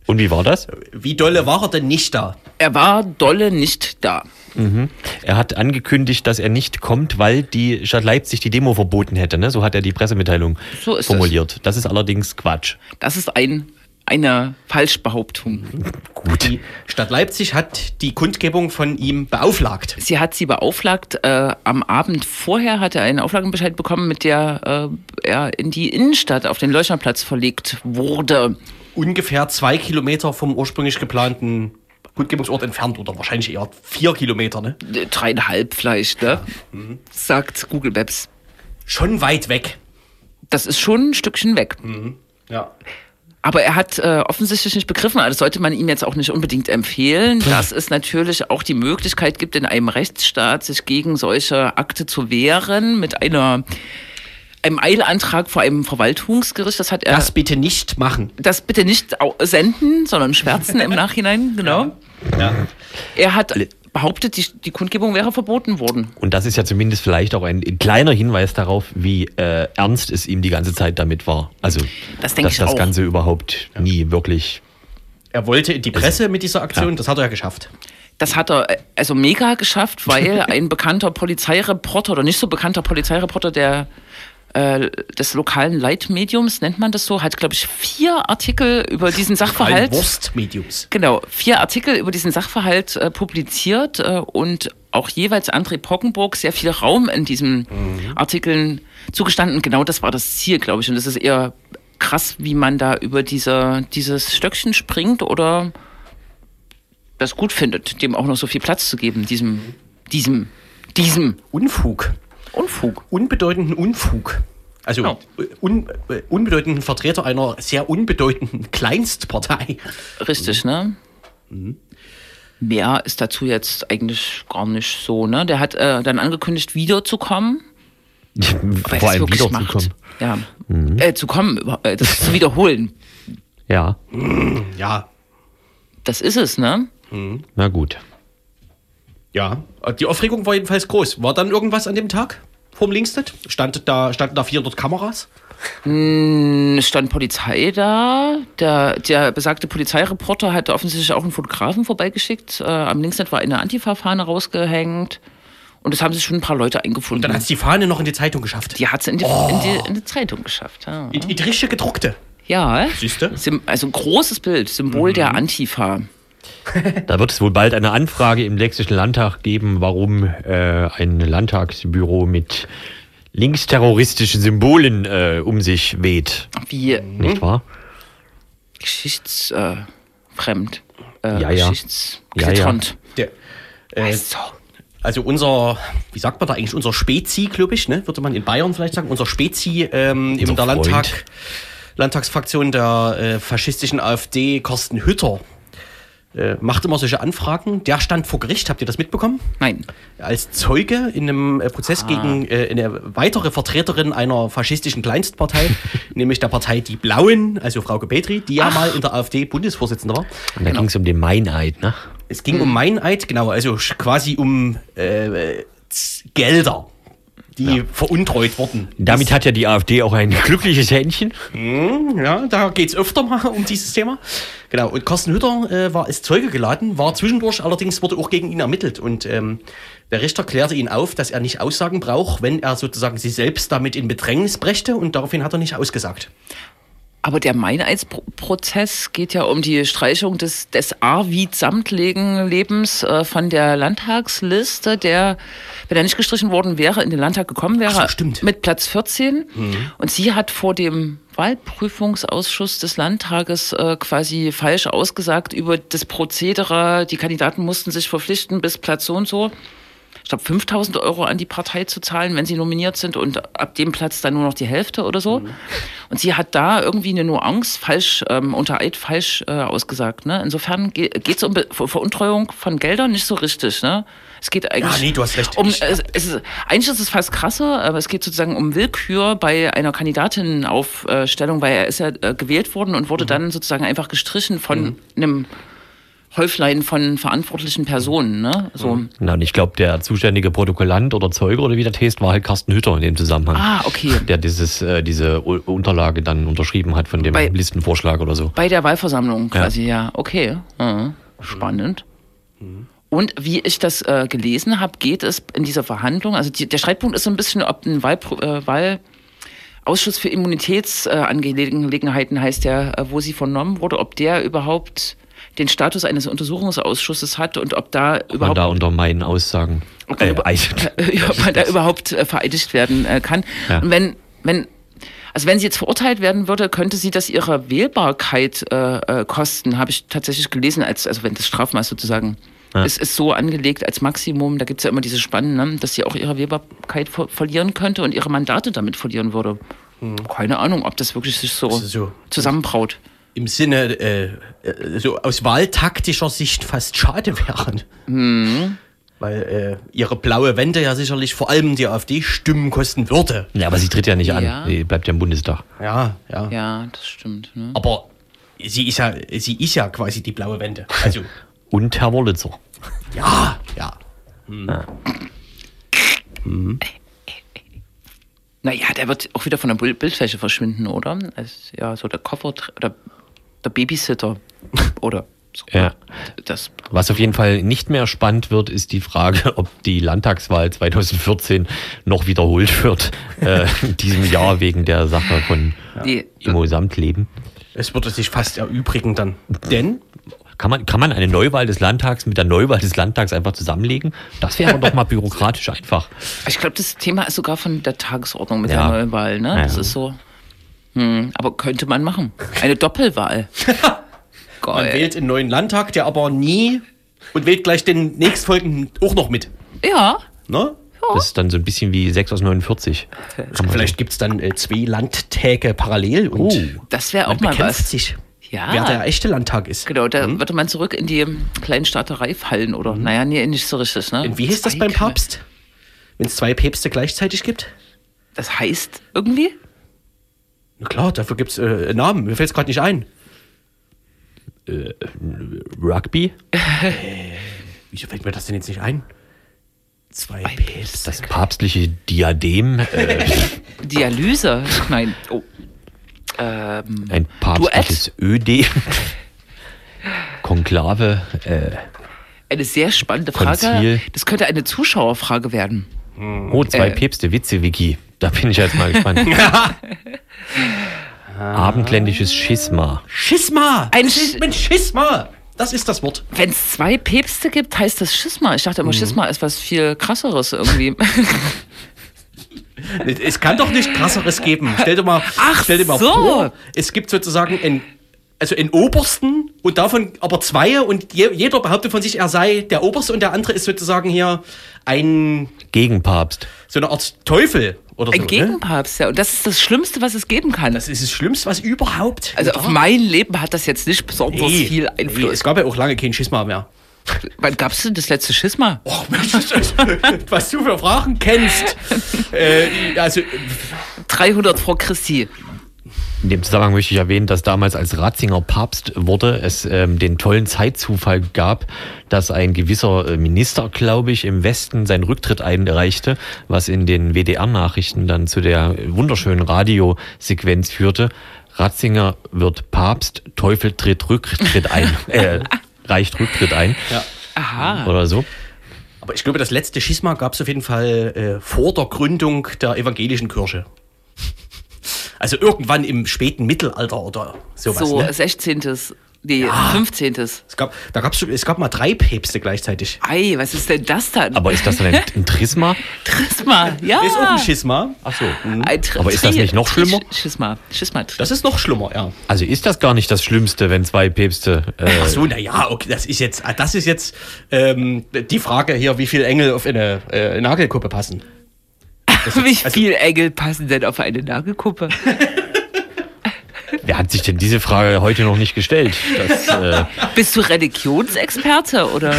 Und wie war das? Wie dolle war er denn nicht da? Er war dolle nicht da. Er hat angekündigt, dass er nicht kommt, weil die Stadt Leipzig die Demo verboten hätte. Ne? So hat er die Pressemitteilung So ist es. formuliert. Das ist allerdings Quatsch. Das ist ein, eine Falschbehauptung. Die Stadt Leipzig hat die Kundgebung von ihm beauflagt. Sie hat sie beauflagt. Äh, am Abend vorher hat er einen Auflagenbescheid bekommen, mit der äh, er in die Innenstadt auf den Leuchnerplatz verlegt wurde. Ungefähr zwei Kilometer vom ursprünglich geplanten Kundgebungsort entfernt oder wahrscheinlich eher vier Kilometer, ne? Äh, Dreieinhalb vielleicht, ne? Sagt Google Maps. Schon weit weg. Das ist schon ein Stückchen weg. Ja. Aber er hat äh, offensichtlich nicht begriffen, also das sollte man ihm jetzt auch nicht unbedingt empfehlen, dass es natürlich auch die Möglichkeit gibt, in einem Rechtsstaat sich gegen solche Akte zu wehren mit einer einem Eilantrag vor einem Verwaltungsgericht. Das hat er Das bitte nicht machen. das bitte nicht senden, sondern schwärzen im Nachhinein, genau. Ja. Er hat behauptet, die, die Kundgebung wäre verboten worden. Und das ist ja zumindest vielleicht auch ein kleiner Hinweis darauf, wie äh, ernst es ihm die ganze Zeit damit war. Also, Das dass ich das auch. Ganze überhaupt nie wirklich. Er wollte in die Presse mit dieser Aktion, das hat er ja geschafft. Das hat er äh, also mega geschafft, weil ein bekannter Polizeireporter oder nicht so bekannter Polizeireporter der äh, des lokalen Leitmediums, nennt man das so, hat, glaube ich, vier Artikel über diesen Sachverhalt. Wurstmediums. Genau, vier Artikel über diesen Sachverhalt äh, publiziert äh, und auch jeweils André Poggenburg sehr viel Raum in diesen Artikeln zugestanden. Genau das war das Ziel, glaube ich. Und es ist eher krass, wie man da über diese, dieses Stöckchen springt oder das gut findet, dem auch noch so viel Platz zu geben, diesem, diesem, diesem Unfug. Unfug. Unbedeutenden Unfug. Also Genau. äh, un, äh, unbedeutenden Vertreter einer sehr unbedeutenden Kleinstpartei. Richtig, ne? Mehr ist dazu jetzt eigentlich gar nicht so, ne? Der hat äh, dann angekündigt, wiederzukommen. Er vor allem wiederzukommen. Ja. Äh, zu kommen, äh, das zu wiederholen. Ja, Ja, Das ist es, ne? na gut. Ja. Die Aufregung war jedenfalls groß. War dann irgendwas an dem Tag vorm Linksnet? Stand da, standen da 400 Kameras? Es stand Polizei da. Der, der besagte Polizeireporter hatte offensichtlich auch einen Fotografen vorbeigeschickt. Äh, am Linksnet war eine Antifa-Fahne rausgehängt. Und es haben sich schon ein paar Leute eingefunden. Dann hat es die Fahne noch in die Zeitung geschafft. die hat es in, die- in, die, in die Zeitung geschafft. Ja, In, in die richtige gedruckte. ja. Siehste? Also ein großes Bild, Symbol der Antifa. Da wird es wohl bald eine Anfrage im Sächsischen Landtag geben, warum äh, ein Landtagsbüro mit linksterroristischen Symbolen äh, um sich weht. Wie Nicht wahr? geschichtsfremd. Äh, äh, Ja, ja. Geschichtsklitternd. Der, äh, So. also unser, wie sagt man da eigentlich, unser Spezi, glaube ich, ne? würde man in Bayern vielleicht sagen, unser Spezi ähm, in Unser der Freund. Landtag, Landtagsfraktion der äh, faschistischen AfD, Carsten Hütter, äh, macht immer solche Anfragen. Der stand vor Gericht, habt ihr das mitbekommen? Nein. Als Zeuge in einem äh, Prozess Ah. gegen äh, eine weitere Vertreterin einer faschistischen Kleinstpartei, nämlich der Partei Die Blauen, also Frau Petri, die ja mal in der AfD Bundesvorsitzende war. Und da ging es um den Meineid, ne? Es ging um Meineid, genau, also quasi um äh, Gelder, die veruntreut wurden. Damit hat ja die AfD auch ein glückliches Händchen. Ja, da geht es öfter mal um dieses Thema. Genau, und Carsten Hütter äh, war als Zeuge geladen, war zwischendurch allerdings wurde auch gegen ihn ermittelt. Und ähm, der Richter klärte ihn auf, dass er nicht Aussagen braucht, wenn er sozusagen sie selbst damit in Bedrängnis brächte. Und daraufhin hat er nicht ausgesagt. Aber der Meineidsprozess geht ja um die Streichung des, des Arvid-Samtleben-Lebens äh, von der Landtagsliste, der, wenn er nicht gestrichen worden wäre, in den Landtag gekommen wäre. So, stimmt. Mit Platz 14. Und sie hat vor dem Wahlprüfungsausschuss des Landtages äh, quasi falsch ausgesagt über das Prozedere. Die Kandidaten mussten sich verpflichten, bis Platz so und so ich glaube, 5000 Euro an die Partei zu zahlen, wenn sie nominiert sind und ab dem Platz dann nur noch die Hälfte oder so. Und sie hat da irgendwie eine Nuance falsch, ähm, unter Eid falsch äh, ausgesagt. Ne? Insofern ge geht es um Be Ver Veruntreuung von Geldern nicht so richtig. Ne? Es geht eigentlich nee, du hast recht. um, Ich- es, es ist, eigentlich ist es fast krasser, aber es geht sozusagen um Willkür bei einer Kandidatinnenaufstellung, weil er ist ja äh, gewählt worden und wurde dann sozusagen einfach gestrichen von einem Häuflein von verantwortlichen Personen. Ne? So. Na, und ich glaube, der zuständige Protokollant oder Zeuge oder wie das heißt, war halt Carsten Hütter in dem Zusammenhang. Ah, okay. Der dieses, äh, diese U- Unterlage dann unterschrieben hat von dem Bei- Listenvorschlag oder so. Bei der Wahlversammlung quasi, ja. Okay. Ja. Spannend. Und wie ich das äh, gelesen habe, geht es in dieser Verhandlung, also die, der Streitpunkt ist so ein bisschen, ob ein Wahlpro äh, Wahlausschuss für Immunitätsangelegenheiten heißt der, äh, wo sie vernommen wurde, ob der überhaupt den Status eines Untersuchungsausschusses hat und ob da Man überhaupt da unter meinen Aussagen. ob man, Äh, über, Eis- ob man da überhaupt äh, vereidigt werden äh, kann. Ja. Und wenn, wenn, Also wenn sie jetzt verurteilt werden würde, könnte sie das ihre Wählbarkeit äh, äh, kosten, habe ich tatsächlich gelesen, als, also wenn das Strafmaß sozusagen Ja. es ist so angelegt als Maximum, da gibt es ja immer diese Spannen, ne, dass sie auch ihre Wählbarkeit ver verlieren könnte und ihre Mandate damit verlieren würde. Keine Ahnung, ob das wirklich sich so, so zusammenbraut. Im Sinne, äh, äh, so aus wahltaktischer Sicht fast schade wären. Mhm. Weil äh, ihre blaue Wende ja sicherlich vor allem die AfD Stimmen kosten würde. Ja, aber sie tritt ja nicht Ja. an. Sie bleibt ja im Bundestag. Ja, ja. Ja, das stimmt. Ne? Aber sie ist ja, sie ist ja quasi die blaue Wende. Also, Und Herr Wollitzer. ja, ja. Naja, der wird auch wieder von der Bild- Bildfläche verschwinden, oder? Als, ja, so der Koffer oder der Babysitter oder so. Ja. Das, Was auf jeden Fall nicht mehr spannend wird, ist die Frage, ob die Landtagswahl 2014 noch wiederholt wird, äh, in diesem Jahr wegen der Sache von die, Immo-Samtleben. Es würde sich fast erübrigen dann. Denn Kann man, kann man eine Neuwahl des Landtags mit der Neuwahl des Landtags einfach zusammenlegen? Das wäre doch mal bürokratisch einfach. ich glaube, das Thema ist sogar von der Tagesordnung mit Ja. der Neuwahl, ne? Ja, Das ja. ist so. Hm, aber könnte man machen. Eine Doppelwahl. man wählt einen neuen Landtag, der aber nie und wählt gleich den nächstfolgenden auch noch mit. Ja. Ne? Das ist dann so ein bisschen wie 6 aus 49. Vielleicht gibt es dann äh, zwei Landtäge parallel und Oh. Das wäre man auch mal was. sich, Ja. wer der echte Landtag ist. Genau, da Hm? würde man zurück in die Kleinstaaterei fallen, oder? Naja, nee, nicht so richtig, ne? Und wie hieß das beim Papst? Wenn es zwei Päpste gleichzeitig gibt? Das heißt irgendwie? Na klar, dafür gibt es äh, einen Namen. Mir fällt es gerade nicht ein. Rugby? Wieso fällt mir das denn jetzt nicht ein? Zwei Päpste. Das papstliche Diadem? Äh, Dialyse? Nein. Oh. Ähm, ein papstliches Ödem? Konklave? Äh, eine sehr spannende Frage. Konzil. Das könnte eine Zuschauerfrage werden. oh, zwei Äh. Päpste, Witze-Wiki. Da bin ich jetzt mal gespannt. Abendländisches Schisma. Schisma! Ein Sch- ein Schisma! Das ist das Wort. Wenn es zwei Päpste gibt, heißt das Schisma. Ich dachte immer, Mhm. Schisma ist was viel krasseres irgendwie. Es kann doch nicht krasseres geben. Stell dir mal, Ach stell dir mal so. vor, es gibt sozusagen einen, also einen Obersten und davon aber zwei und je, jeder behauptet von sich, er sei der Oberste und der andere ist sozusagen hier ein, Gegenpapst. so eine Art Teufel oder Ein so. Ne? Gegenpapst, ja. Und das ist das Schlimmste, was es geben kann. Das ist das Schlimmste, was überhaupt. also auf mein Leben hat das jetzt nicht besonders Nee, viel nee, Einfluss. es gab ja auch lange kein Schisma mehr. Wann gab es denn das letzte Schisma? Oh, Mensch, was du für Fragen kennst. äh, also, 300 vor Christi. In dem Zusammenhang möchte ich erwähnen, dass damals als Ratzinger Papst wurde, es ähm, den tollen Zeitzufall gab, dass ein gewisser äh, Minister, glaube ich, im Westen seinen Rücktritt einreichte, was in den WDR-Nachrichten dann zu der wunderschönen Radiosequenz führte. Ratzinger wird Papst, Teufel tritt Rücktritt ein, äh, reicht Rücktritt ein ja. Aha. oder so. Aber ich glaube, das letzte Schisma gab es auf jeden Fall äh, vor der Gründung der evangelischen Kirche. Also irgendwann im späten Mittelalter oder sowas. so, ne? 16. Nee, 15. es, gab, da gab's, es gab mal drei Päpste gleichzeitig. Ei, was ist denn das dann? Aber ist das dann ein, ein Trisma? Trisma, ja. Ist auch ein Schisma. Ach so. Ein Tri- Aber ist das nicht noch schlimmer? Schisma. Schisma. Das ist noch schlimmer, ja. Also ist das gar nicht das Schlimmste, wenn zwei Päpste. Äh, Ach so, naja, okay, das ist jetzt, das ist jetzt ähm, die Frage hier, wie viele Engel auf eine äh, Nagelkuppe passen. Wie also- viel Engel passen denn auf eine Nagelkuppe? Wer hat sich denn diese Frage heute noch nicht gestellt? Das, äh, Bist du Religionsexperte oder?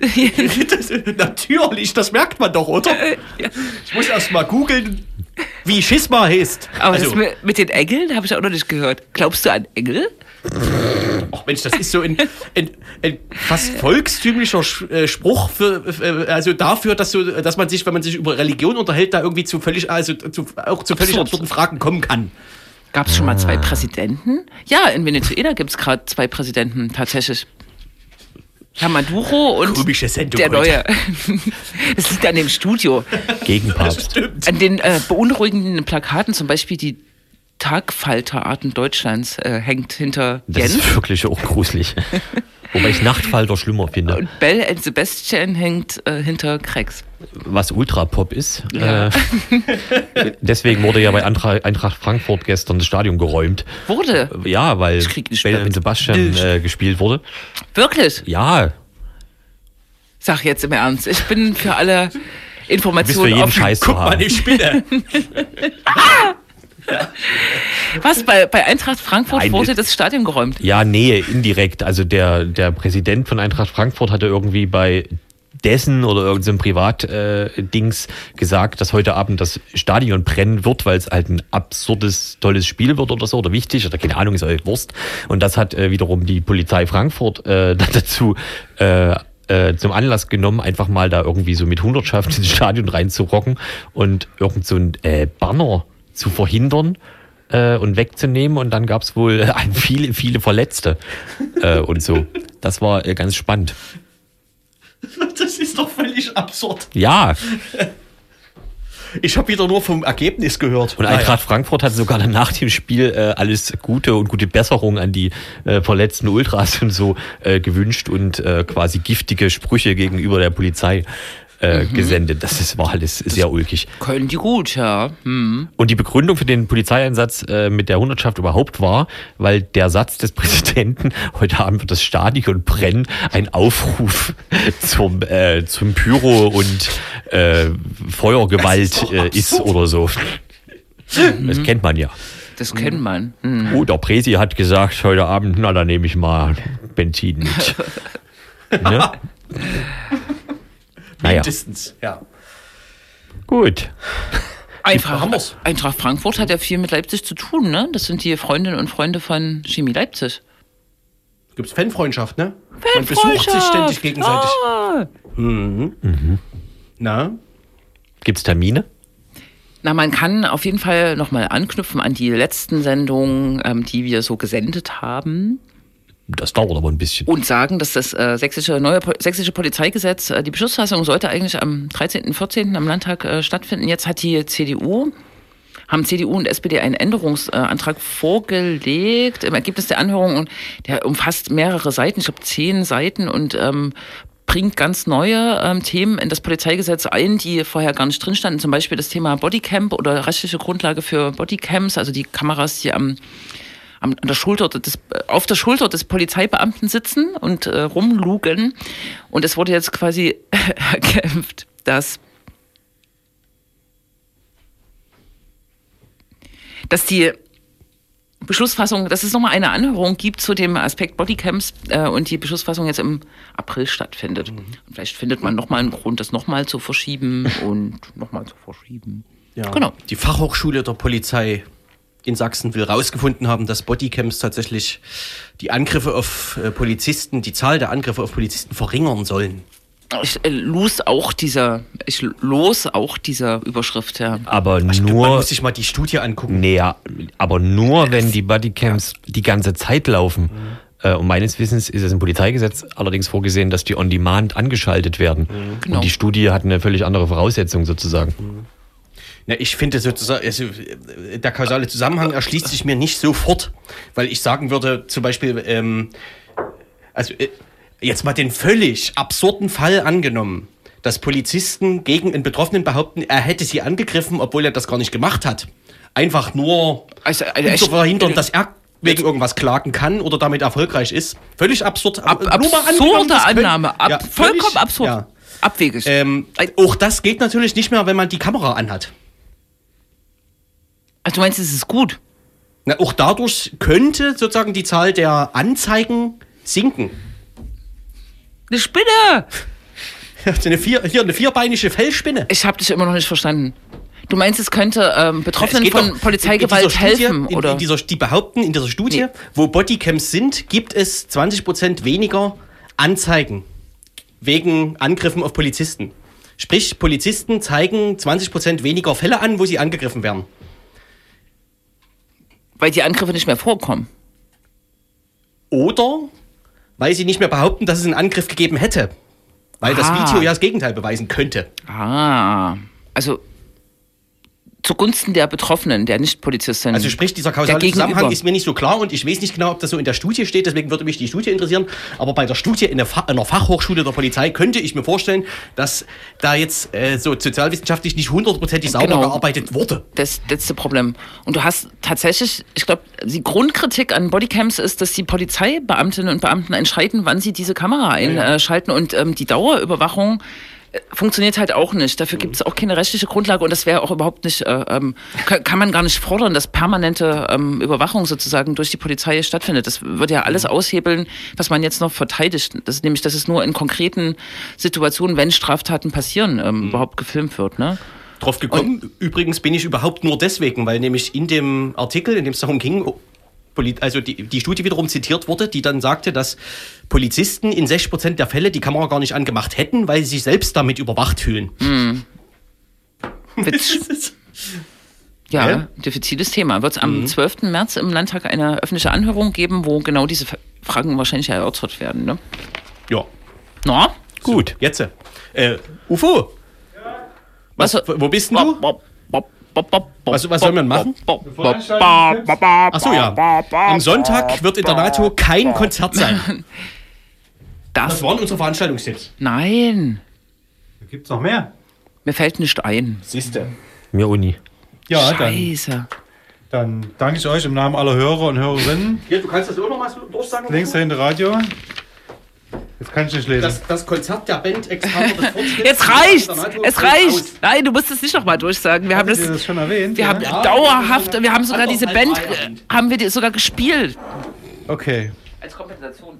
das, natürlich, das merkt man doch, oder? Ich muss erst mal googeln, wie Schisma heißt. Aber also, das mit, mit den Engeln habe ich auch noch nicht gehört. Glaubst du an Engel? Ach Mensch, das ist so ein, ein, ein fast volkstümlicher äh, Spruch für, äh, also dafür, dass, so, dass man sich, wenn man sich über Religion unterhält, da irgendwie zu völlig, also zu, auch zu völlig Absurd. absurden Fragen kommen kann. Gab es schon mal Ah. zwei Präsidenten? Ja, in Venezuela gibt es gerade zwei Präsidenten, tatsächlich. Herr Maduro und der heute. neue. Es liegt an dem Studio. Gegenpapst. An den äh, beunruhigenden Plakaten, zum Beispiel die Tagfalterarten Deutschlands, äh, hängt hinter Das Jens. ist wirklich auch gruselig. Wobei ich Nachtfalter schlimmer finde. Und Bell and Sebastian hängt äh, hinter Krex. was Ultrapop ist. Ja. Äh, deswegen wurde ja bei Eintracht, Eintracht Frankfurt gestern das Stadion geräumt. Wurde? Ja, weil Ich Bell mit. Sebastian äh, gespielt wurde. Wirklich? Ja, Sag jetzt im Ernst. Ich bin für alle bist für Informationen jeden offen. Scheiß zu Guck mal, die Spinne. Was? Bei, bei Eintracht Frankfurt Nein, wurde das Stadion geräumt? Ja, nee, indirekt. Also der, der Präsident von Eintracht Frankfurt hatte irgendwie bei dessen oder irgendeinem Privat-Dings gesagt, dass heute Abend das Stadion brennen wird, weil es halt ein absurdes, tolles Spiel wird oder so, oder wichtig, oder keine Ahnung, ist euch Wurst. Und das hat äh, wiederum die Polizei Frankfurt äh, dazu äh, äh, zum Anlass genommen, einfach mal da irgendwie so mit Hundertschaft ins Stadion reinzurocken und irgend so ein äh, Banner zu verhindern äh, und wegzunehmen. Und dann gab es wohl äh, viele, viele Verletzte äh, und so. Das war äh, ganz spannend. Das ist doch völlig absurd. Ja, Ich habe wieder nur vom Ergebnis gehört. und Eintracht Frankfurt hat sogar dann nach dem Spiel äh, alles Gute und gute Besserung an die äh, verletzten Ultras und so äh, gewünscht und äh, quasi giftige Sprüche gegenüber der Polizei äh, gesendet. Das ist, war alles sehr ulkig. Können die gut, ja. Hm. Und die Begründung für den Polizeieinsatz äh, mit der Hundertschaft überhaupt war, weil der Satz des Präsidenten, heute Abend wird das Stadion brennen, ein Aufruf zum, äh, zum Pyro und äh, Feuergewalt äh, ist oder so. Das kennt man ja. Das kennt man. Hm. Oh, der Presi hat gesagt, heute Abend, na, dann nehme ich mal Benzin mit. ne? Naja, Mindestens, ja. gut. Eintracht. Eintracht Frankfurt hat ja viel mit Leipzig zu tun, ne? Das sind die Freundinnen und Freunde von Chemie Leipzig. Gibt's Fanfreundschaft, ne? Man besucht sich ständig gegenseitig. Ah. Na? Gibt's Termine? Na, man kann auf jeden Fall nochmal anknüpfen an die letzten Sendungen, ähm, die wir so gesendet haben Das dauert aber ein bisschen. und sagen, dass das äh, sächsische, neue sächsische Polizeigesetz, äh, die Beschlussfassung sollte eigentlich am 13., 14. am Landtag äh, stattfinden. Jetzt hat die CDU, haben CDU und SPD einen Änderungsantrag vorgelegt im Ergebnis der Anhörung und der umfasst mehrere Seiten, ich glaube zehn Seiten und ähm, bringt ganz neue ähm, Themen in das Polizeigesetz ein, die vorher gar nicht drin standen. Zum Beispiel das Thema Bodycamp oder rechtliche Grundlage für Bodycams, also die Kameras, die am am, an der Schulter des, auf der Schulter des Polizeibeamten sitzen und äh, rumlugen. Und es wurde jetzt quasi erkämpft, dass, dass die Beschlussfassung, dass es nochmal eine Anhörung gibt zu dem Aspekt Bodycams äh, und die Beschlussfassung jetzt im April stattfindet. Und vielleicht findet man nochmal einen Grund, das nochmal zu verschieben und nochmal zu verschieben. Ja. Genau. Die Fachhochschule der Polizei in Sachsen will rausgefunden haben, dass Bodycams tatsächlich die Angriffe auf äh, Polizisten, die Zahl der Angriffe auf Polizisten verringern sollen. Ich äh, los auch dieser, ich los auch dieser Überschrift, ja. Aber Man nur. muss sich mal die Studie angucken. Nee, ja, aber nur, wenn die Bodycams die ganze Zeit laufen. Äh, und meines Wissens ist es im Polizeigesetz allerdings vorgesehen, dass die on demand angeschaltet werden. Genau. Und die Studie hat eine völlig andere Voraussetzung sozusagen. Ja, ich finde sozusagen, also, äh, der kausale Zusammenhang erschließt sich mir nicht sofort, weil ich sagen würde, zum Beispiel, ähm, also äh, jetzt mal den völlig absurden Fall angenommen, dass Polizisten gegen einen Betroffenen behaupten, er hätte sie angegriffen, obwohl er das gar nicht gemacht hat. Einfach nur, Also, um eine zu verhindern, dass er wegen irgendwas klagen kann oder damit erfolgreich ist. Völlig absurd. Ab, absurde Annahme, ab, Ja, vollkommen völlig- absurd. Ja. Abwegig. Ähm, auch das geht natürlich nicht mehr, wenn man die Kamera anhat. Also du meinst, es ist gut? Na, auch dadurch könnte sozusagen die Zahl der Anzeigen sinken. Eine Spinne! Eine vier, hier eine vierbeinige Fellspinne. Ich habe dich immer noch nicht verstanden. Du meinst, es könnte ähm, Betroffenen Es von doch- Polizeigewalt in Studie- helfen, in, oder? In dieser, die behaupten in dieser Studie, Nee. wo Bodycams sind, gibt es 20% weniger Anzeigen wegen Angriffen auf Polizisten. Sprich, Polizisten zeigen 20% weniger Fälle an, wo sie angegriffen werden. Weil die Angriffe nicht mehr vorkommen. Oder weil sie nicht mehr behaupten, dass es einen Angriff gegeben hätte. Weil das Ah. Video ja das Gegenteil beweisen könnte. Ah, also zugunsten der Betroffenen, der Nicht-Polizistin. Also sprich, dieser kausale. Zusammenhang ist mir nicht so klar und ich weiß nicht genau, ob das so in der Studie steht, deswegen würde mich die Studie interessieren. Aber bei der Studie in der, Fa in der Fachhochschule der Polizei könnte ich mir vorstellen, dass da jetzt äh, so sozialwissenschaftlich nicht hundertprozentig sauber Genau. gearbeitet wurde. Das letzte Problem. Und du hast tatsächlich, ich glaube, die Grundkritik an Bodycams ist, dass die Polizeibeamtinnen und Beamten entscheiden, wann sie diese Kamera einschalten und ähm, die Dauerüberwachung funktioniert halt auch nicht. Dafür gibt es auch keine rechtliche Grundlage und das wäre auch überhaupt nicht, äh, ähm, kann, man gar nicht fordern, dass permanente ähm, Überwachung sozusagen durch die Polizei stattfindet. Das würde ja alles aushebeln, was man jetzt noch verteidigt. Das ist nämlich, dass es nur in konkreten Situationen, wenn Straftaten passieren, ähm, überhaupt gefilmt wird. Ne? Drauf gekommen, übrigens bin ich überhaupt nur deswegen, weil nämlich in dem Artikel, in dem es darum ging, also die, die Studie wiederum zitiert wurde, die dann sagte, dass Polizisten in 60% der Fälle die Kamera gar nicht angemacht hätten, weil sie sich selbst damit überwacht fühlen. Witz. Ja, Hä? diffiziles Thema. Wird es am 12. März im Landtag eine öffentliche Anhörung geben, wo genau diese Fragen wahrscheinlich erörtert werden. Ne? Ja. Na? Gut. Jetzt. Äh, Ufo, was, Was- wo bist denn du? Was- was soll man machen? Ach Achso, ja. Am Sonntag wird in der NATO kein Konzert sein. Das Das, waren unsere Veranstaltungstipps. nein, Gibt's noch mehr? mir fällt nicht ein. Siehste. Mir Uni. Ja, dann, Scheiße. dann danke ich euch im Namen aller Hörer und Hörerinnen. Hier, du kannst das auch noch mal durchsagen. Links dahinter Radio. Jetzt kann ich nicht lesen. Das, das Konzert der Band Extra des Fortschritts. Jetzt reicht's! Es reicht! aus. Nein, du musst es nicht nochmal durchsagen. Wir haben das, das schon erwähnt? wir ja? haben dauerhaft, wir haben sogar diese Band, erwähnt. haben wir die sogar gespielt. Okay. Als Kompensation.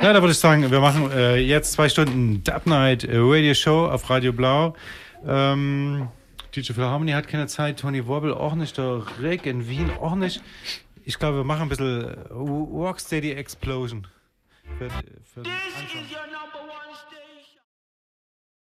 Ja, da würde ich sagen, wir machen äh, jetzt zwei Stunden Dub Night äh, Radio Show auf Radio Blau. Ähm, DJ Philharmony hat keine Zeit, Tony Wobble auch nicht, der Rick in Wien auch nicht. Ich glaube, wir machen ein bisschen äh, Rocksteady Explosion. Für, für den Anfang.